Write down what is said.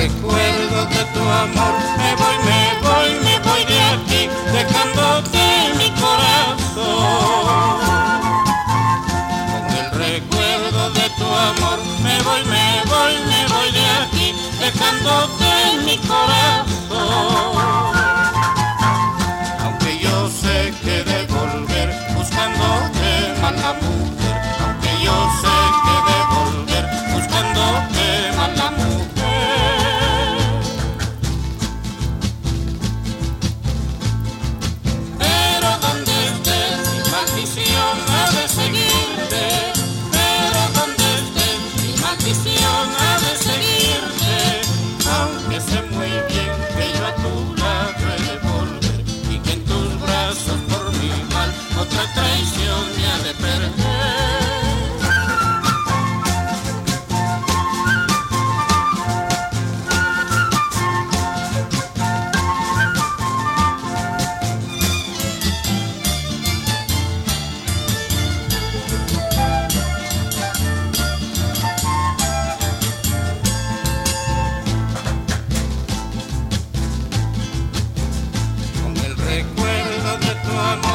recuerdo de tu amor. Me voy, me voy, me voy de aquí, dejándote mi corazón. Con el recuerdo de tu amor, me voy, me voy, me voy de aquí, dejándote mi corazón. Recuerdo